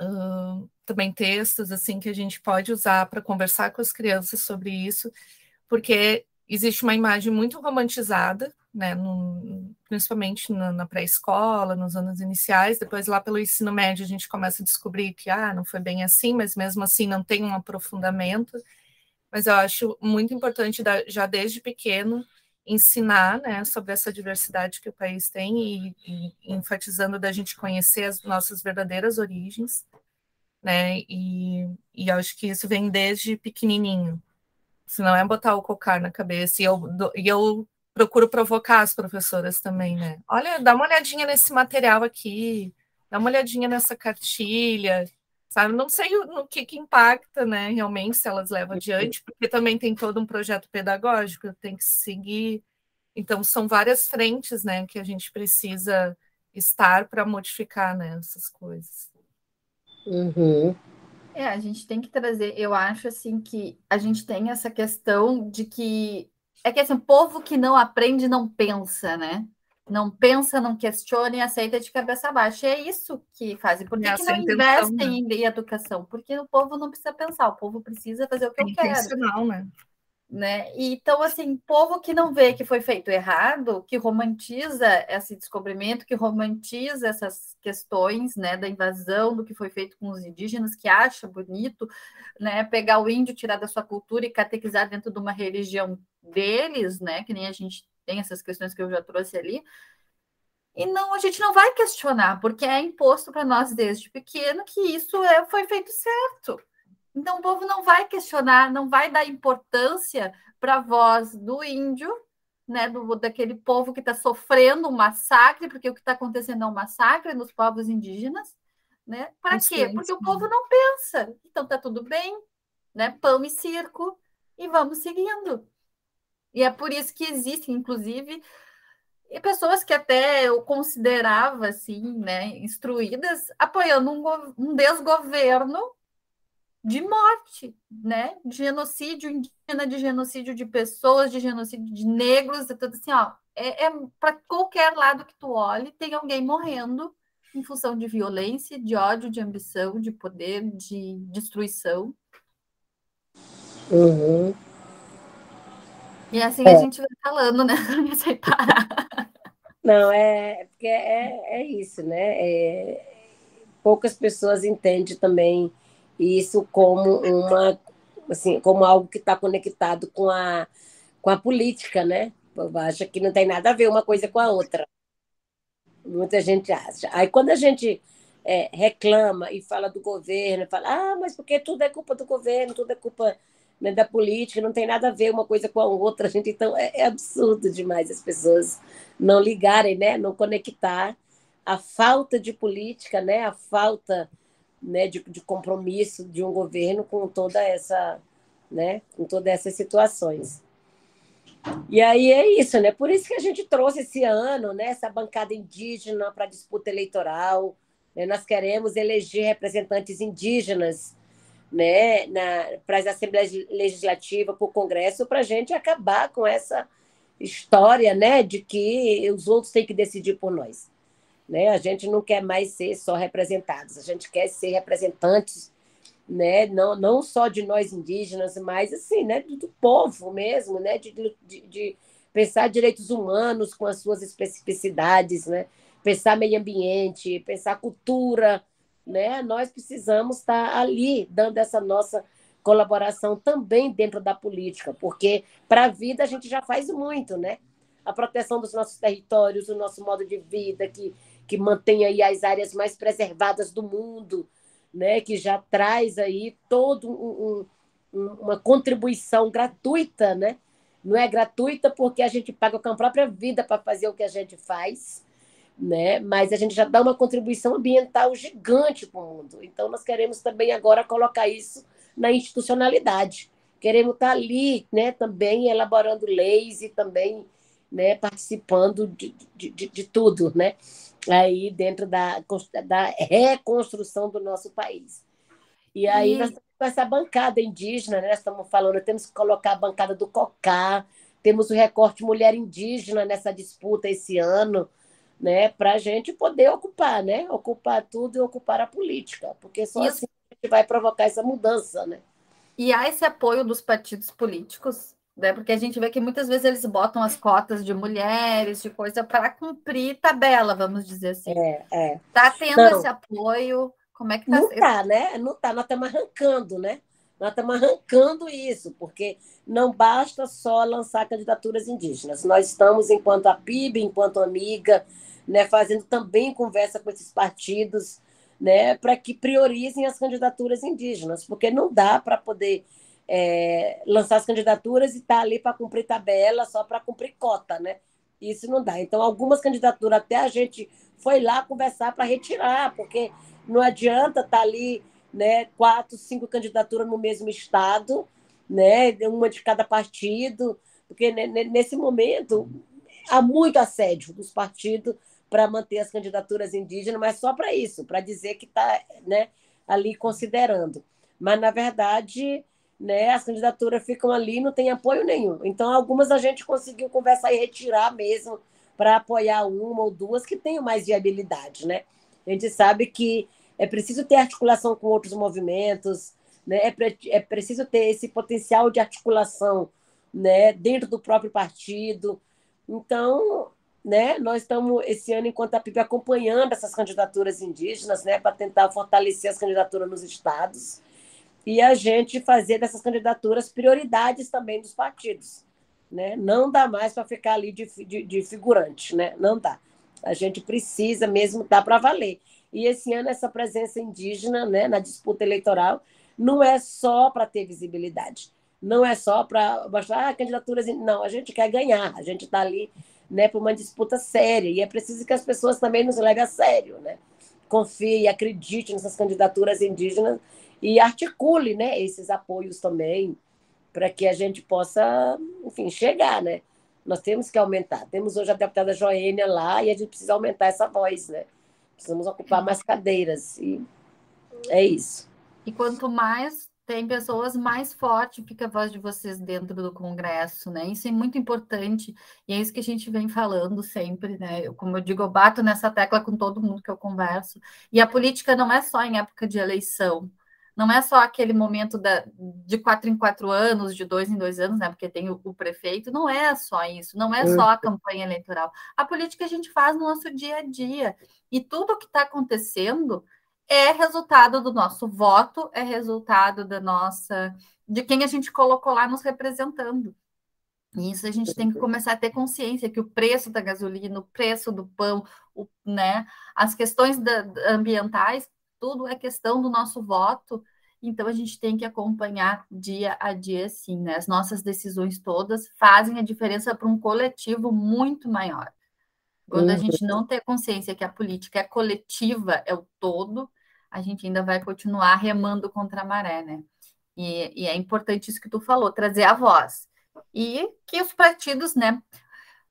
S3: uh, também textos assim que a gente pode usar para conversar com as crianças sobre isso, porque existe uma imagem muito romantizada, né, no, principalmente na, na pré-escola, nos anos iniciais, depois lá pelo ensino médio a gente começa a descobrir que ah, não foi bem assim, mas mesmo assim não tem um aprofundamento. Mas eu acho muito importante já desde pequeno ensinar né, sobre essa diversidade que o país tem e, e enfatizando da gente conhecer as nossas verdadeiras origens, né? E, e acho que isso vem desde pequenininho. Se não é botar o cocar na cabeça. E eu, e eu procuro provocar as professoras também, né? Olha, dá uma olhadinha nesse material aqui, dá uma olhadinha nessa cartilha, sabe? Não sei no que, que impacta, né, realmente, se elas levam adiante, porque também tem todo um projeto pedagógico, tem que seguir. Então, são várias frentes, né, que a gente precisa estar para modificar, né, essas coisas.
S4: Uhum.
S2: É, a gente tem que trazer, eu acho assim que a gente tem essa questão de que é que assim, povo que não aprende não pensa, né? não pensa, não questiona e aceita de cabeça baixa. E é isso que fazem. Por que, que não investem né? em educação? Porque o povo não precisa pensar, o povo precisa fazer o que é eu quero.
S3: Né?
S2: Né? Então, assim, povo que não vê que foi feito errado, que romantiza esse descobrimento, que romantiza essas questões né, da invasão, do que foi feito com os indígenas, que acha bonito né, pegar o índio, tirar da sua cultura e catequizar dentro de uma religião deles, né, que nem a gente tem essas questões que eu já trouxe ali. E não, a gente não vai questionar, porque é imposto para nós desde pequeno que isso é, foi feito certo. Então o povo não vai questionar, não vai dar importância para a voz do índio, né, do, daquele povo que está sofrendo um massacre, porque o que está acontecendo é um massacre nos povos indígenas, né? Para quê? Porque o povo não pensa. Então tá tudo bem, né? Pão e circo e vamos seguindo. E é por isso que existem, inclusive, pessoas que até eu considerava assim, né, instruídas, apoiando um, um desgoverno de morte, né, de genocídio indígena, de genocídio de pessoas, de genocídio de negros, é tudo assim, ó, é, é para qualquer lado que tu olhe, tem alguém morrendo em função de violência, de ódio, de ambição, de poder, de destruição.
S4: Uhum.
S2: E assim é. a gente vai falando, né? Sem parar.
S4: Não, é porque é, é isso, né? É, poucas pessoas entendem também isso como uma assim, como algo que está conectado com a, com a política, né? Acha que não tem nada a ver uma coisa com a outra. Muita gente acha. Aí quando a gente é, reclama e fala do governo, fala, ah, mas porque tudo é culpa do governo, tudo é culpa né, da política, não tem nada a ver uma coisa com a outra, gente. Então é, é absurdo demais as pessoas não ligarem, né, não conectar a falta de política, né, a falta né, de, de compromisso de um governo com toda essa, né, com todas essas situações. E aí é isso, né? Por isso que a gente trouxe esse ano, né, essa bancada indígena para disputa eleitoral. Né? Nós queremos eleger representantes indígenas né, para as assembleias legislativas, para o Congresso, para a gente acabar com essa história né, de que os outros têm que decidir por nós. Né? A gente não quer mais ser só representados, a gente quer ser representantes né? não, não só de nós indígenas, mas assim, né? do, do povo mesmo, né? de, de, de pensar direitos humanos com as suas especificidades, né? pensar meio ambiente, pensar cultura, né? Nós precisamos estar ali dando essa nossa colaboração também dentro da política, porque para a vida a gente já faz muito, né? A proteção dos nossos territórios, o nosso modo de vida, que, que mantém aí as áreas mais preservadas do mundo, né? Que já traz aí todo um, um, uma contribuição gratuita, né? Não é gratuita porque a gente paga com a própria vida para fazer o que a gente faz, né? Mas a gente já dá uma contribuição ambiental gigante para o mundo. Então nós queremos também agora colocar isso na institucionalidade. Queremos estar ali, né? Também elaborando leis e também, né? Participando de, de, de, de tudo, né? Aí dentro da, da reconstrução do nosso país. E aí nós essa bancada indígena, né? Nós estamos falando, temos que colocar a bancada do COCA, temos o recorte mulher indígena nessa disputa esse ano, né? Para a gente poder ocupar, né? Ocupar tudo e ocupar a política, porque só Isso. assim a gente vai provocar essa mudança, né?
S2: E há esse apoio dos partidos políticos, né? Porque a gente vê que muitas vezes eles botam as cotas de mulheres, de coisa para cumprir tabela, vamos dizer assim.
S4: É, é.
S2: Tá tendo Não. esse apoio? Como é que tá?
S4: Não tá, né? Não tá, nós estamos arrancando, né? Nós estamos arrancando isso, porque não basta só lançar candidaturas indígenas. Nós estamos, enquanto a PIB, enquanto amiga, né, fazendo também conversa com esses partidos, né, para que priorizem as candidaturas indígenas, porque não dá para poder é, lançar as candidaturas e estar tá ali para cumprir tabela, só para cumprir cota, né? Isso não dá. Então, algumas candidaturas até a gente foi lá conversar para retirar, porque não adianta estar tá ali né, quatro, cinco candidaturas no mesmo estado, né, uma de cada partido, porque nesse momento há muito assédio dos partidos para manter as candidaturas indígenas, mas só para isso, para dizer que está né, ali considerando. Mas, na verdade, né, as candidaturas ficam ali não tem apoio nenhum. Então, algumas a gente conseguiu conversar e retirar mesmo para apoiar uma ou duas que tenham mais viabilidade. Né? A gente sabe que é preciso ter articulação com outros movimentos, né? é, pre é preciso ter esse potencial de articulação né? dentro do próprio partido. Então, né, nós estamos, esse ano, enquanto a PIB, acompanhando essas candidaturas indígenas, né, para tentar fortalecer as candidaturas nos estados e a gente fazer dessas candidaturas prioridades também dos partidos. Né? Não dá mais para ficar ali de, de, de figurante, né? não dá. A gente precisa mesmo dar para valer. E esse ano, essa presença indígena né, na disputa eleitoral não é só para ter visibilidade, não é só para mostrar ah, candidaturas. Não, a gente quer ganhar, a gente está ali né, para uma disputa séria, e é preciso que as pessoas também nos levem a sério, né? confie, acredite nessas candidaturas indígenas e articule né, esses apoios também para que a gente possa, enfim, chegar, né? Nós temos que aumentar. Temos hoje a deputada Joênia lá e a gente precisa aumentar essa voz, né? Precisamos ocupar mais cadeiras. E é isso.
S2: E quanto mais tem pessoas, mais forte fica a voz de vocês dentro do Congresso, né? Isso é muito importante e é isso que a gente vem falando sempre, né? Eu, como eu digo, eu bato nessa tecla com todo mundo que eu converso. E a política não é só em época de eleição, não é só aquele momento da, de quatro em quatro anos, de dois em dois anos, né? Porque tem o, o prefeito, não é só isso, não é só a campanha eleitoral. A política a gente faz no nosso dia a dia. E tudo o que está acontecendo é resultado do nosso voto, é resultado da nossa. de quem a gente colocou lá nos representando. E isso a gente tem que começar a ter consciência que o preço da gasolina, o preço do pão, o, né, as questões da, ambientais tudo é questão do nosso voto, então a gente tem que acompanhar dia a dia, sim, né? As nossas decisões todas fazem a diferença para um coletivo muito maior. Quando a uhum. gente não ter consciência que a política é coletiva, é o todo, a gente ainda vai continuar remando contra a maré, né? E, e é importante isso que tu falou, trazer a voz. E que os partidos, né,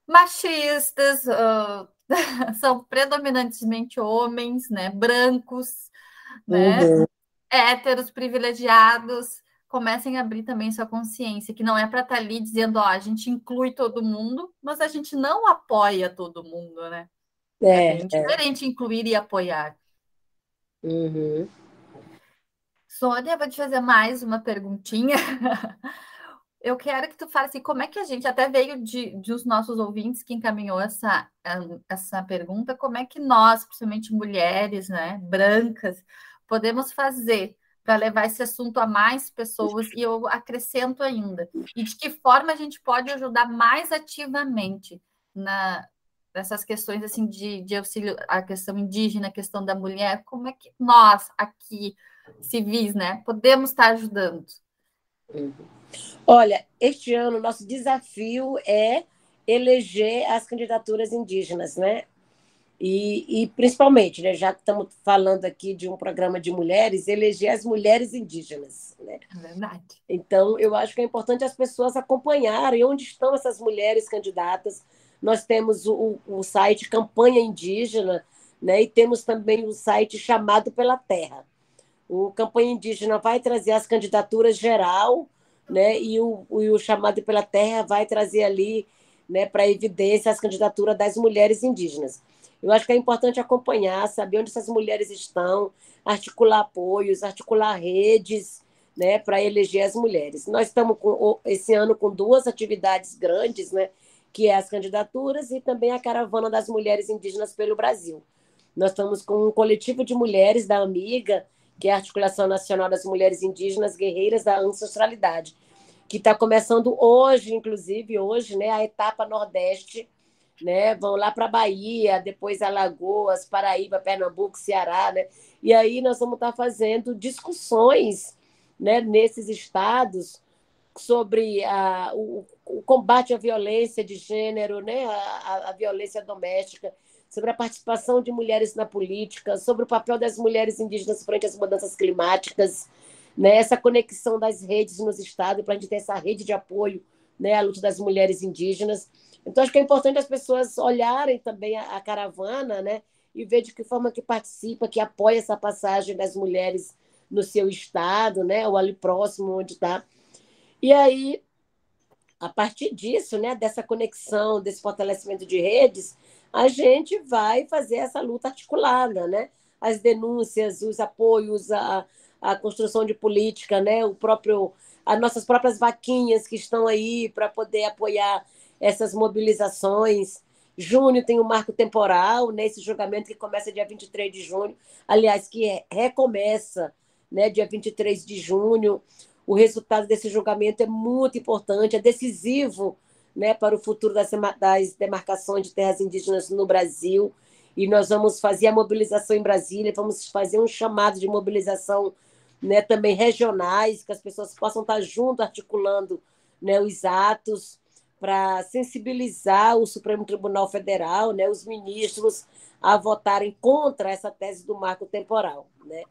S2: machistas, uh, são predominantemente homens, né, brancos, né? Uhum. Héteros privilegiados comecem a abrir também sua consciência, que não é para estar tá ali dizendo, ó, a gente inclui todo mundo, mas a gente não apoia todo mundo, né? É, é, é. diferente é. incluir e apoiar.
S4: Uhum.
S2: Sônia, vou te fazer mais uma perguntinha. Eu quero que tu fale assim, como é que a gente, até veio de, de os nossos ouvintes que encaminhou essa, essa pergunta, como é que nós, principalmente mulheres, né, brancas, podemos fazer para levar esse assunto a mais pessoas e eu acrescento ainda. E de que forma a gente pode ajudar mais ativamente na nessas questões assim de, de auxílio à questão indígena, a questão da mulher, como é que nós aqui civis, né, podemos estar ajudando?
S4: Olha, este ano nosso desafio é eleger as candidaturas indígenas, né? E, e, principalmente, né, já que estamos falando aqui de um programa de mulheres, eleger as mulheres indígenas. Né?
S2: É verdade.
S4: Então, eu acho que é importante as pessoas acompanharem onde estão essas mulheres candidatas. Nós temos o, o site Campanha Indígena, né, e temos também o site Chamado pela Terra. O Campanha Indígena vai trazer as candidaturas geral, né? E o, e o chamado pela terra vai trazer ali, né, para evidência as candidaturas das mulheres indígenas. Eu acho que é importante acompanhar, saber onde essas mulheres estão, articular apoios, articular redes, né, para eleger as mulheres. Nós estamos com, esse ano com duas atividades grandes, né, que é as candidaturas e também a caravana das mulheres indígenas pelo Brasil. Nós estamos com um coletivo de mulheres da Amiga, que é a Articulação Nacional das Mulheres Indígenas Guerreiras da Ancestralidade, que está começando hoje, inclusive hoje, né, a etapa Nordeste, né, vão lá para Bahia, depois Alagoas, Paraíba, Pernambuco, Ceará, né, e aí nós vamos estar tá fazendo discussões, né, nesses estados sobre a, o, o, combate à violência de gênero, né, a, a violência doméstica, sobre a participação de mulheres na política, sobre o papel das mulheres indígenas frente às mudanças climáticas, né, essa conexão das redes nos estados, para a gente ter essa rede de apoio né, à luta das mulheres indígenas. Então, acho que é importante as pessoas olharem também a, a caravana né, e ver de que forma que participa, que apoia essa passagem das mulheres no seu estado, né, ou ali próximo onde está. E aí, a partir disso, né, dessa conexão, desse fortalecimento de redes, a gente vai fazer essa luta articulada, né? As denúncias, os apoios, a, a construção de política, né? O próprio, as nossas próprias vaquinhas que estão aí para poder apoiar essas mobilizações. Junho tem um marco temporal, né? julgamento que começa dia 23 de junho, aliás, que recomeça né, dia 23 de junho. O resultado desse julgamento é muito importante, é decisivo né, para o futuro das, das demarcações de terras indígenas no Brasil. E nós vamos fazer a mobilização em Brasília, vamos fazer um chamado de mobilização né, também regionais, que as pessoas possam estar junto, articulando né, os atos para sensibilizar o Supremo Tribunal Federal, né, os ministros, a votarem contra essa tese do marco temporal. Né?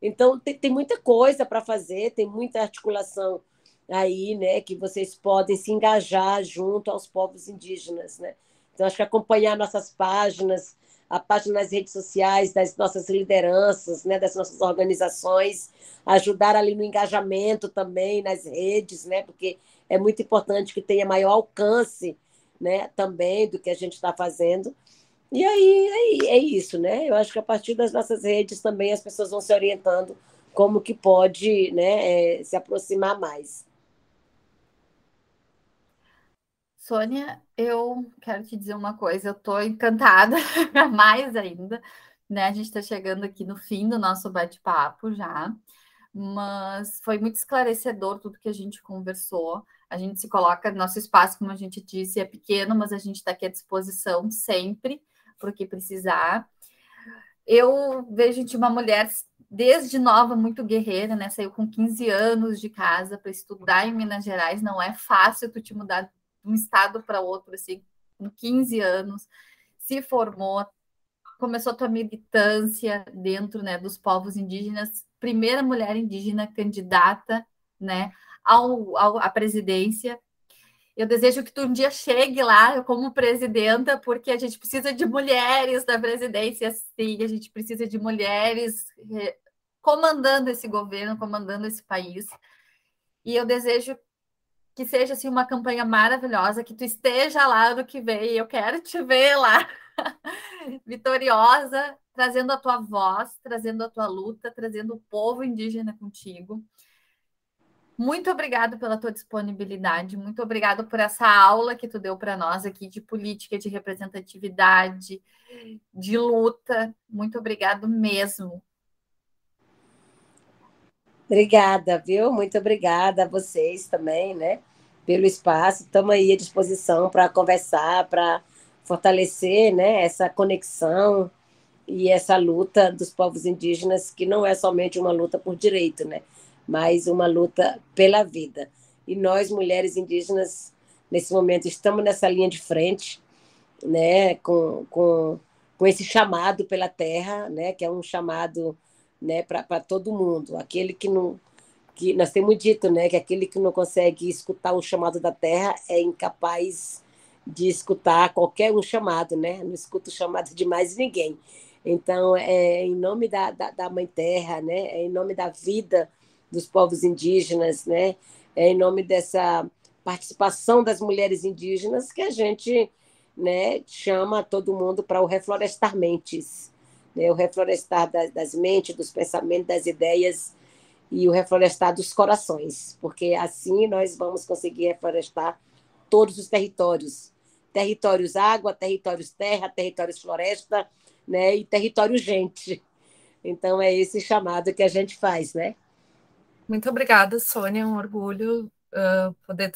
S4: Então, tem, tem muita coisa para fazer, tem muita articulação aí, né, que vocês podem se engajar junto aos povos indígenas, né? Então acho que acompanhar nossas páginas, a página nas redes sociais das nossas lideranças, né, das nossas organizações, ajudar ali no engajamento também nas redes, né, porque é muito importante que tenha maior alcance, né, também do que a gente está fazendo. E aí é, é isso, né? Eu acho que a partir das nossas redes também as pessoas vão se orientando como que pode, né, é, se aproximar mais.
S2: Sônia, eu quero te dizer uma coisa, eu estou encantada, mais ainda, né? A gente está chegando aqui no fim do nosso bate-papo já, mas foi muito esclarecedor tudo que a gente conversou. A gente se coloca, nosso espaço, como a gente disse, é pequeno, mas a gente está aqui à disposição sempre para o que precisar. Eu vejo de uma mulher desde nova muito guerreira, né? Saiu com 15 anos de casa para estudar em Minas Gerais, não é fácil tu te mudar um estado para outro, assim, com 15 anos, se formou, começou a tua militância dentro né, dos povos indígenas, primeira mulher indígena candidata né, ao, ao, à presidência. Eu desejo que tu um dia chegue lá como presidenta, porque a gente precisa de mulheres na presidência, sim, a gente precisa de mulheres comandando esse governo, comandando esse país. E eu desejo que seja assim uma campanha maravilhosa, que tu esteja lá no que vem, eu quero te ver lá, vitoriosa, trazendo a tua voz, trazendo a tua luta, trazendo o povo indígena contigo. Muito obrigado pela tua disponibilidade, muito obrigado por essa aula que tu deu para nós aqui de política, de representatividade, de luta. Muito obrigado mesmo.
S4: Obrigada, viu? Muito obrigada a vocês também, né? Pelo espaço. Estamos aí à disposição para conversar, para fortalecer né, essa conexão e essa luta dos povos indígenas, que não é somente uma luta por direito, né? Mas uma luta pela vida. E nós, mulheres indígenas, nesse momento, estamos nessa linha de frente, né? Com, com, com esse chamado pela terra, né? Que é um chamado né, para todo mundo. Aquele que não que nós temos dito, né, que aquele que não consegue escutar o chamado da terra é incapaz de escutar qualquer um chamado, né? Não escuta o chamado de mais ninguém. Então, é em nome da, da, da Mãe Terra, né? é em nome da vida dos povos indígenas, né? é em nome dessa participação das mulheres indígenas que a gente né, chama todo mundo para o reflorestar mentes, né? o reflorestar das, das mentes, dos pensamentos, das ideias e o reflorestar dos corações, porque assim nós vamos conseguir reflorestar todos os territórios, territórios água, territórios terra, territórios floresta, né, e território gente. Então é esse chamado que a gente faz, né?
S3: Muito obrigada, Sônia. É um orgulho uh, poder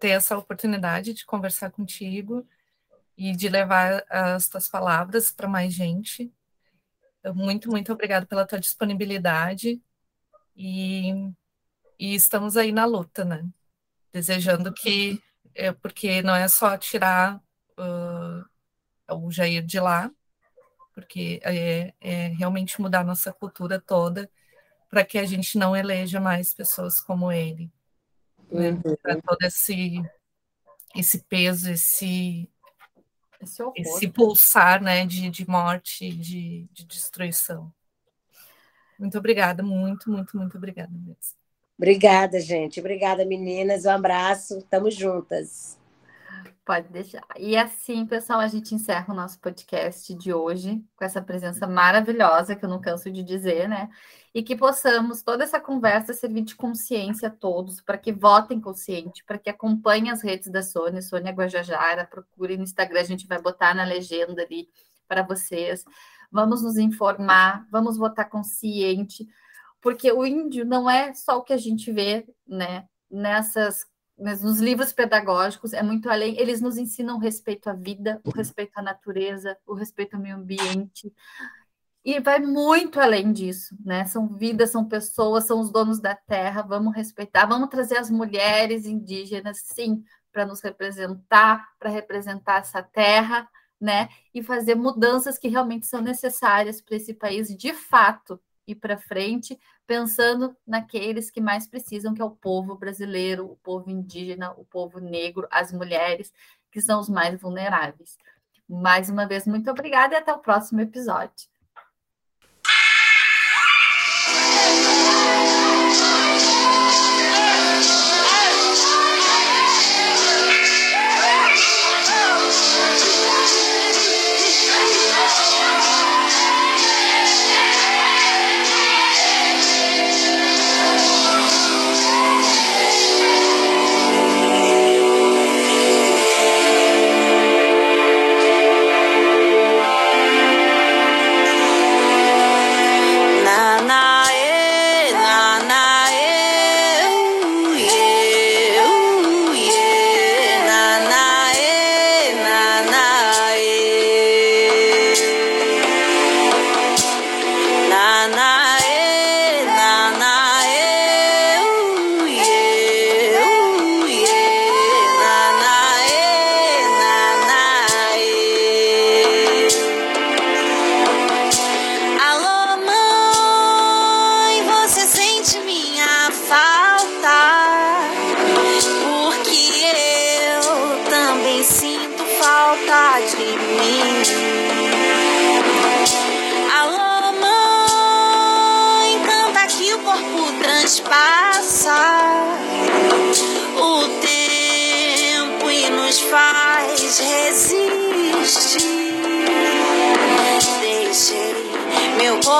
S3: ter essa oportunidade de conversar contigo e de levar as tuas palavras para mais gente. Muito, muito obrigada pela tua disponibilidade e, e estamos aí na luta, né? Desejando que, é, porque não é só tirar uh, o Jair de lá, porque é, é realmente mudar nossa cultura toda para que a gente não eleja mais pessoas como ele. Né? Uhum. Para todo esse, esse peso, esse, esse, esse pulsar né, de, de morte, de, de destruição. Muito obrigada, muito, muito, muito obrigada mesmo.
S4: Obrigada, gente. Obrigada, meninas. Um abraço. Estamos juntas.
S2: Pode deixar. E assim, pessoal, a gente encerra o nosso podcast de hoje com essa presença maravilhosa que eu não canso de dizer, né? E que possamos toda essa conversa servir de consciência a todos, para que votem consciente, para que acompanhem as redes da Sônia, Sônia Guajajara, procurem no Instagram, a gente vai botar na legenda ali para vocês vamos nos informar, vamos votar consciente, porque o índio não é só o que a gente vê, né, nessas nos livros pedagógicos é muito além, eles nos ensinam o respeito à vida, o respeito à natureza, o respeito ao meio ambiente, e vai muito além disso, né? São vidas, são pessoas, são os donos da terra, vamos respeitar, vamos trazer as mulheres indígenas, sim, para nos representar, para representar essa terra, né? E fazer mudanças que realmente são necessárias para esse país de fato ir para frente, pensando naqueles que mais precisam, que é o povo brasileiro, o povo indígena, o povo negro, as mulheres, que são os mais vulneráveis. Mais uma vez, muito obrigada e até o próximo episódio.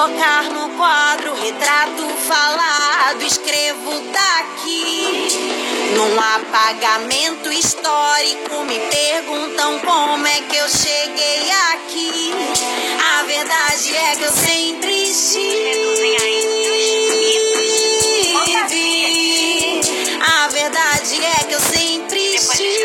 S2: colocar no quadro retrato falado, escrevo daqui.
S5: Num apagamento histórico, me perguntam como é que eu cheguei aqui. A verdade é que eu sempre estive. A verdade é que eu sempre estive.